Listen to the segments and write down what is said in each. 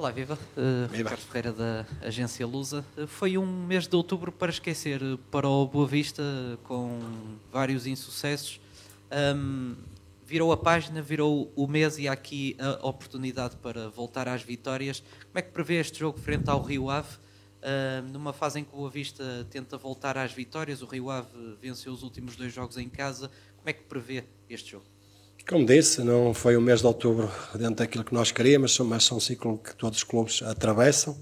Olá, viva. Uh, Ricardo Ferreira da agência Lusa. Uh, foi um mês de outubro para esquecer uh, para o Boa Vista, com vários insucessos. Um, virou a página, virou o mês e há aqui a oportunidade para voltar às vitórias. Como é que prevê este jogo frente ao Rio Ave? numa fase em que o Boa Vista tenta voltar às vitórias, o Rio Ave venceu os últimos dois jogos em casa. Como é que prevê este jogo? Como disse, não foi o mês de outubro dentro daquilo que nós queríamos, mas são um ciclo que todos os clubes atravessam.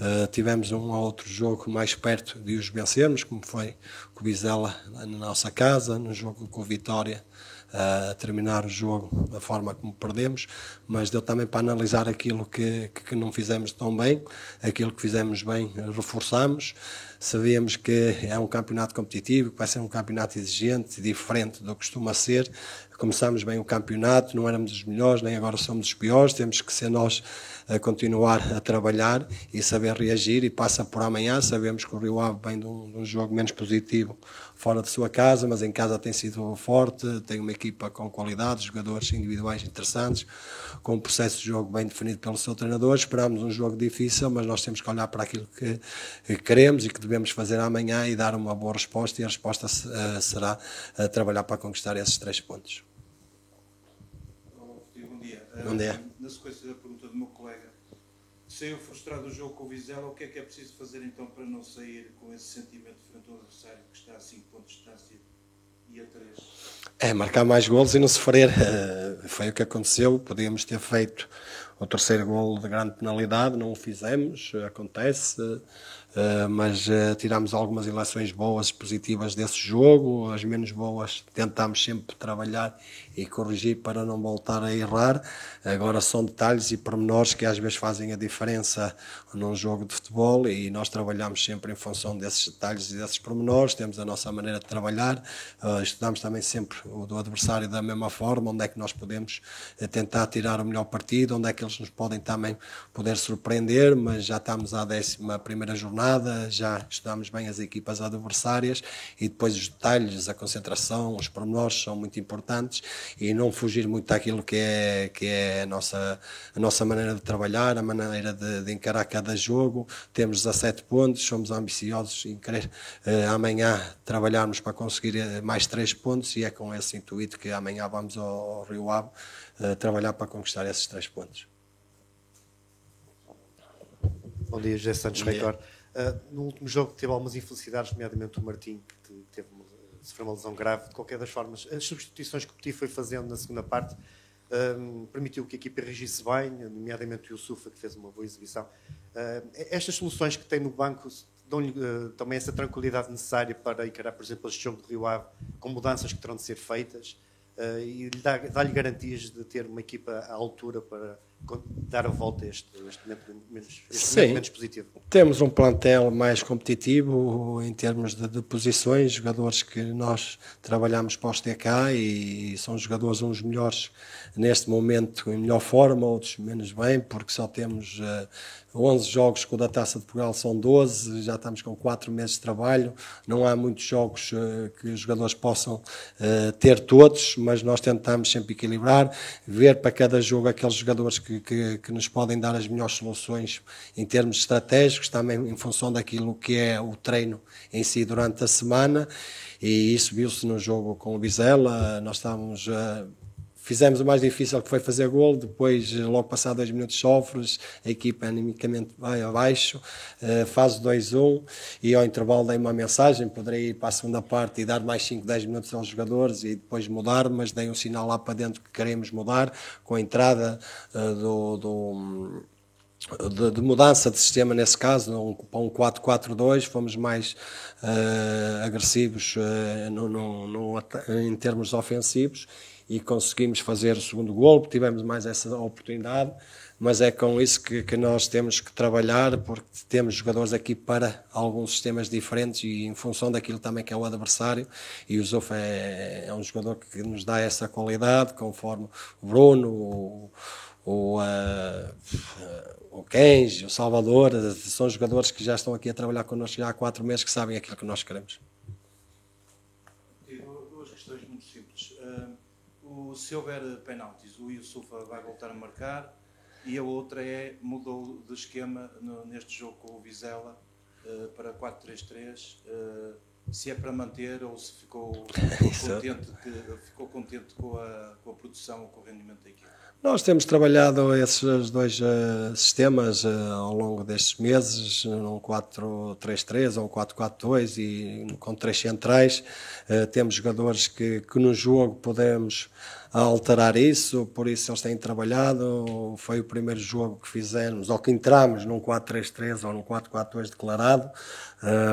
Uh, tivemos um ou outro jogo mais perto de os vencermos, como foi com o Bizela na nossa casa, no jogo com o Vitória, uh, a terminar o jogo da forma como perdemos, mas deu também para analisar aquilo que, que não fizemos tão bem, aquilo que fizemos bem reforçamos. Sabíamos que é um campeonato competitivo, que vai ser um campeonato exigente, diferente do que costuma ser, começámos bem o campeonato, não éramos os melhores, nem agora somos os piores, temos que ser nós a continuar a trabalhar e saber reagir e passa por amanhã, sabemos que o Rio Ave vem de um, de um jogo menos positivo fora de sua casa, mas em casa tem sido forte, tem uma equipa com qualidade, jogadores individuais interessantes, com um processo de jogo bem definido pelo seu treinador, esperamos um jogo difícil, mas nós temos que olhar para aquilo que queremos e que devemos fazer amanhã e dar uma boa resposta e a resposta uh, será uh, trabalhar para conquistar esses três pontos. Bom dia. Na sequência da pergunta do meu colega, saiu frustrado o jogo com o Vizela, o que é que é preciso fazer então para não sair com esse sentimento frente ao adversário que está a 5 pontos de distância e a 3? É, marcar mais golos e não sofrer. Foi o que aconteceu. Podíamos ter feito o terceiro gol de grande penalidade, não o fizemos, acontece. Uh, mas uh, tiramos algumas eleições boas, positivas desse jogo, as menos boas tentámos sempre trabalhar e corrigir para não voltar a errar. Agora são detalhes e pormenores que às vezes fazem a diferença num jogo de futebol e nós trabalhamos sempre em função desses detalhes e desses pormenores, temos a nossa maneira de trabalhar, uh, estudamos também sempre o do adversário da mesma forma, onde é que nós podemos tentar tirar o melhor partido, onde é que eles nos podem também poder surpreender, mas já estamos à décima primeira jornada jornada, já estudamos bem as equipas adversárias e depois os detalhes, a concentração, os pormenores são muito importantes e não fugir muito daquilo que é, que é a, nossa, a nossa maneira de trabalhar, a maneira de, de encarar cada jogo. Temos 17 pontos, somos ambiciosos em querer uh, amanhã trabalharmos para conseguir eh, mais 3 pontos e é com esse intuito que amanhã vamos ao, ao Rio Ave uh, trabalhar para conquistar esses 3 pontos. Bom dia, José Santos Reitor. Uh, no último jogo teve algumas infelicidades, nomeadamente o Martim, que teve uma, sofreu uma lesão grave. De qualquer das formas, as substituições que o Petit foi fazendo na segunda parte uh, permitiu que a equipa reagisse bem, nomeadamente o Yusufa, que fez uma boa exibição. Uh, estas soluções que tem no banco dão-lhe também essa tranquilidade necessária para encarar, por exemplo, este jogo do Rio Ave, com mudanças que terão de ser feitas e dá-lhe dá garantias de ter uma equipa à altura para dar a volta a este, este momento, menos, este Sim, momento menos positivo? Temos um plantel mais competitivo em termos de, de, posições, jogadores que nós trabalhamos para os TK e são jogadores uns melhores neste momento em melhor forma, outros menos bem, porque só temos uh, 11 jogos com da Taça de Portugal, são 12, já estamos com 4 meses de trabalho, não há muitos jogos uh, que os jogadores possam uh, ter todos, mas nós tentamos sempre equilibrar, ver para cada jogo aqueles jogadores que, que, que nos podem dar as melhores soluções em termos estratégicos, também em função daquilo que é o treino em si durante a semana, e isso viu-se no jogo com o Vizela, nós estávamos... Uh, Fizemos o mais difícil que foi fazer gol, depois, logo passado dois minutos, sofres, a equipa animicamente vai abaixo, uh, faz o 2-1 e ao intervalo dei uma mensagem, poderei ir para a segunda parte e dar mais 5, 10 minutos aos jogadores e depois mudar, mas dei um sinal lá para dentro que queremos mudar, com a entrada uh, do, do de, de, mudança de sistema nesse caso, um, para um 4-4-2, fomos mais uh, agressivos uh, no, no, no, em termos ofensivos e conseguimos fazer o segundo gol, tivemos mais essa oportunidade, mas é com isso que, que, nós temos que trabalhar, porque temos jogadores aqui para alguns sistemas diferentes e em função daquilo também que é o adversário, e o Zouf é, é um jogador que nos dá essa qualidade, conforme o Bruno, o, o, uh, o Kenji, o Salvador, são jogadores que já estão aqui a trabalhar connosco já há quatro meses, que sabem aquilo que nós queremos. Se houver penaltis, o Yusufa vai voltar a marcar. E a outra é, mudou de esquema no, neste jogo com o Vizela uh, para 4-3-3. Uh, se é para manter ou se ficou, contente, que, ficou contente com a, com a produção ou com o rendimento da equipe? Nós temos trabalhado esses dois uh, sistemas uh, ao longo destes meses, num 4-3-3 ou um 4-4-2 e com três centrais. Uh, temos jogadores que, que no jogo podemos alterar isso, por isso eles têm trabalhado. Foi o primeiro jogo que fizemos, ou que entramos num 4-3-3 ou num 4-4-2 declarado,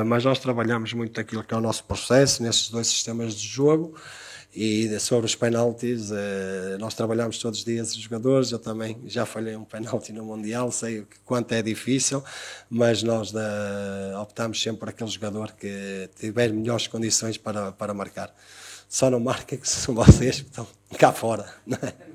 mas nós trabalhamos muito aquilo que é o nosso processo nesses dois sistemas de jogo. E sobre os penaltis, eh, nós trabalhamos todos os dias os jogadores. Eu também já falhei um penalti no Mundial, sei quanto é difícil, mas nós da, optamos sempre por aquele jogador que tiver melhores condições para, para marcar. Só não marca que são vocês que estão cá fora. Não é?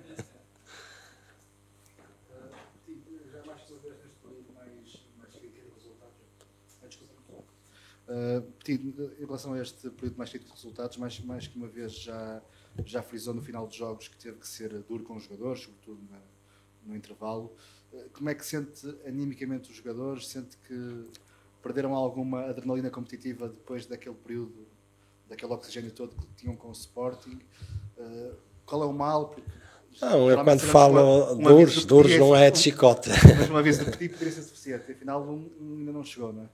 Uh, em relação a este período mais crítico de resultados, mais, mais que uma vez já, já frisou no final dos jogos que teve que ser duro com os jogadores, sobretudo na, no intervalo. Uh, como é que sente animicamente os jogadores? Sente que perderam alguma adrenalina competitiva depois daquele período, daquele oxigênio todo que tinham com o Sporting? Uh, qual é o mal? Porque não, eu quando falo duros, duros não é de chicote. Mas uma vez de pedir poderia ser suficiente. Afinal, um, um ainda não chegou, não é?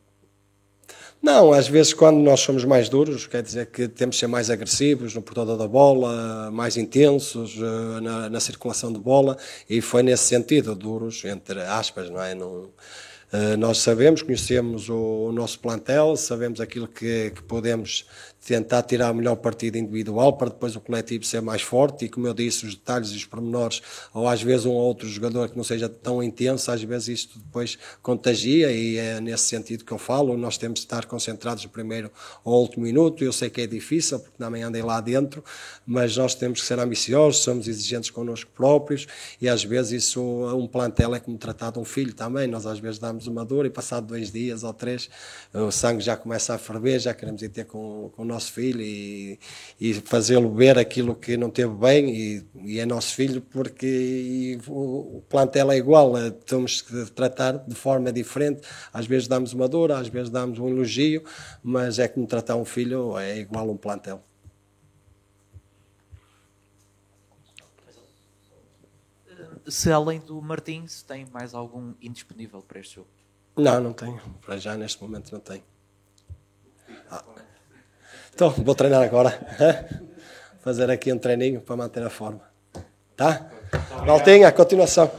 Não, às vezes quando nós somos mais duros, quer dizer que temos que ser mais agressivos no portador da bola, mais intensos uh, na, na, circulação de bola, e foi nesse sentido, duros, entre aspas, não é? Não, uh, nós sabemos, conhecemos o, o, nosso plantel, sabemos aquilo que, que podemos tentar tirar o melhor partido individual para depois o coletivo ser mais forte e, como eu disse, os detalhes e os pormenores, ou às vezes um ou outro jogador que não seja tão intenso, às vezes isto depois contagia e é nesse sentido que eu falo. Nós temos de estar concentrados do primeiro ao último minuto. Eu sei que é difícil, porque também andei lá dentro, mas nós temos que ser ambiciosos, somos exigentes connosco próprios e às vezes isso, um plantel é como tratar de um filho também. Nós às vezes damos uma dor e passado dois dias ou três o sangue já começa a ferver, já queremos ir ter com, com nosso filho e, e fazê-lo ver aquilo que não teve bem e, e é nosso filho porque o, o plantel é igual, eh, temos que tratar de forma diferente, às vezes damos uma dor, às vezes damos um elogio, mas é como tratar um filho é igual a um plantel. Se além do Martins tem mais algum indisponível para este jogo? Não, não tenho. Para já, neste momento, não tenho. Ah. Então, vou treinar agora. Fazer aqui um treininho para manter a forma. Tá? Maltinha, continuação.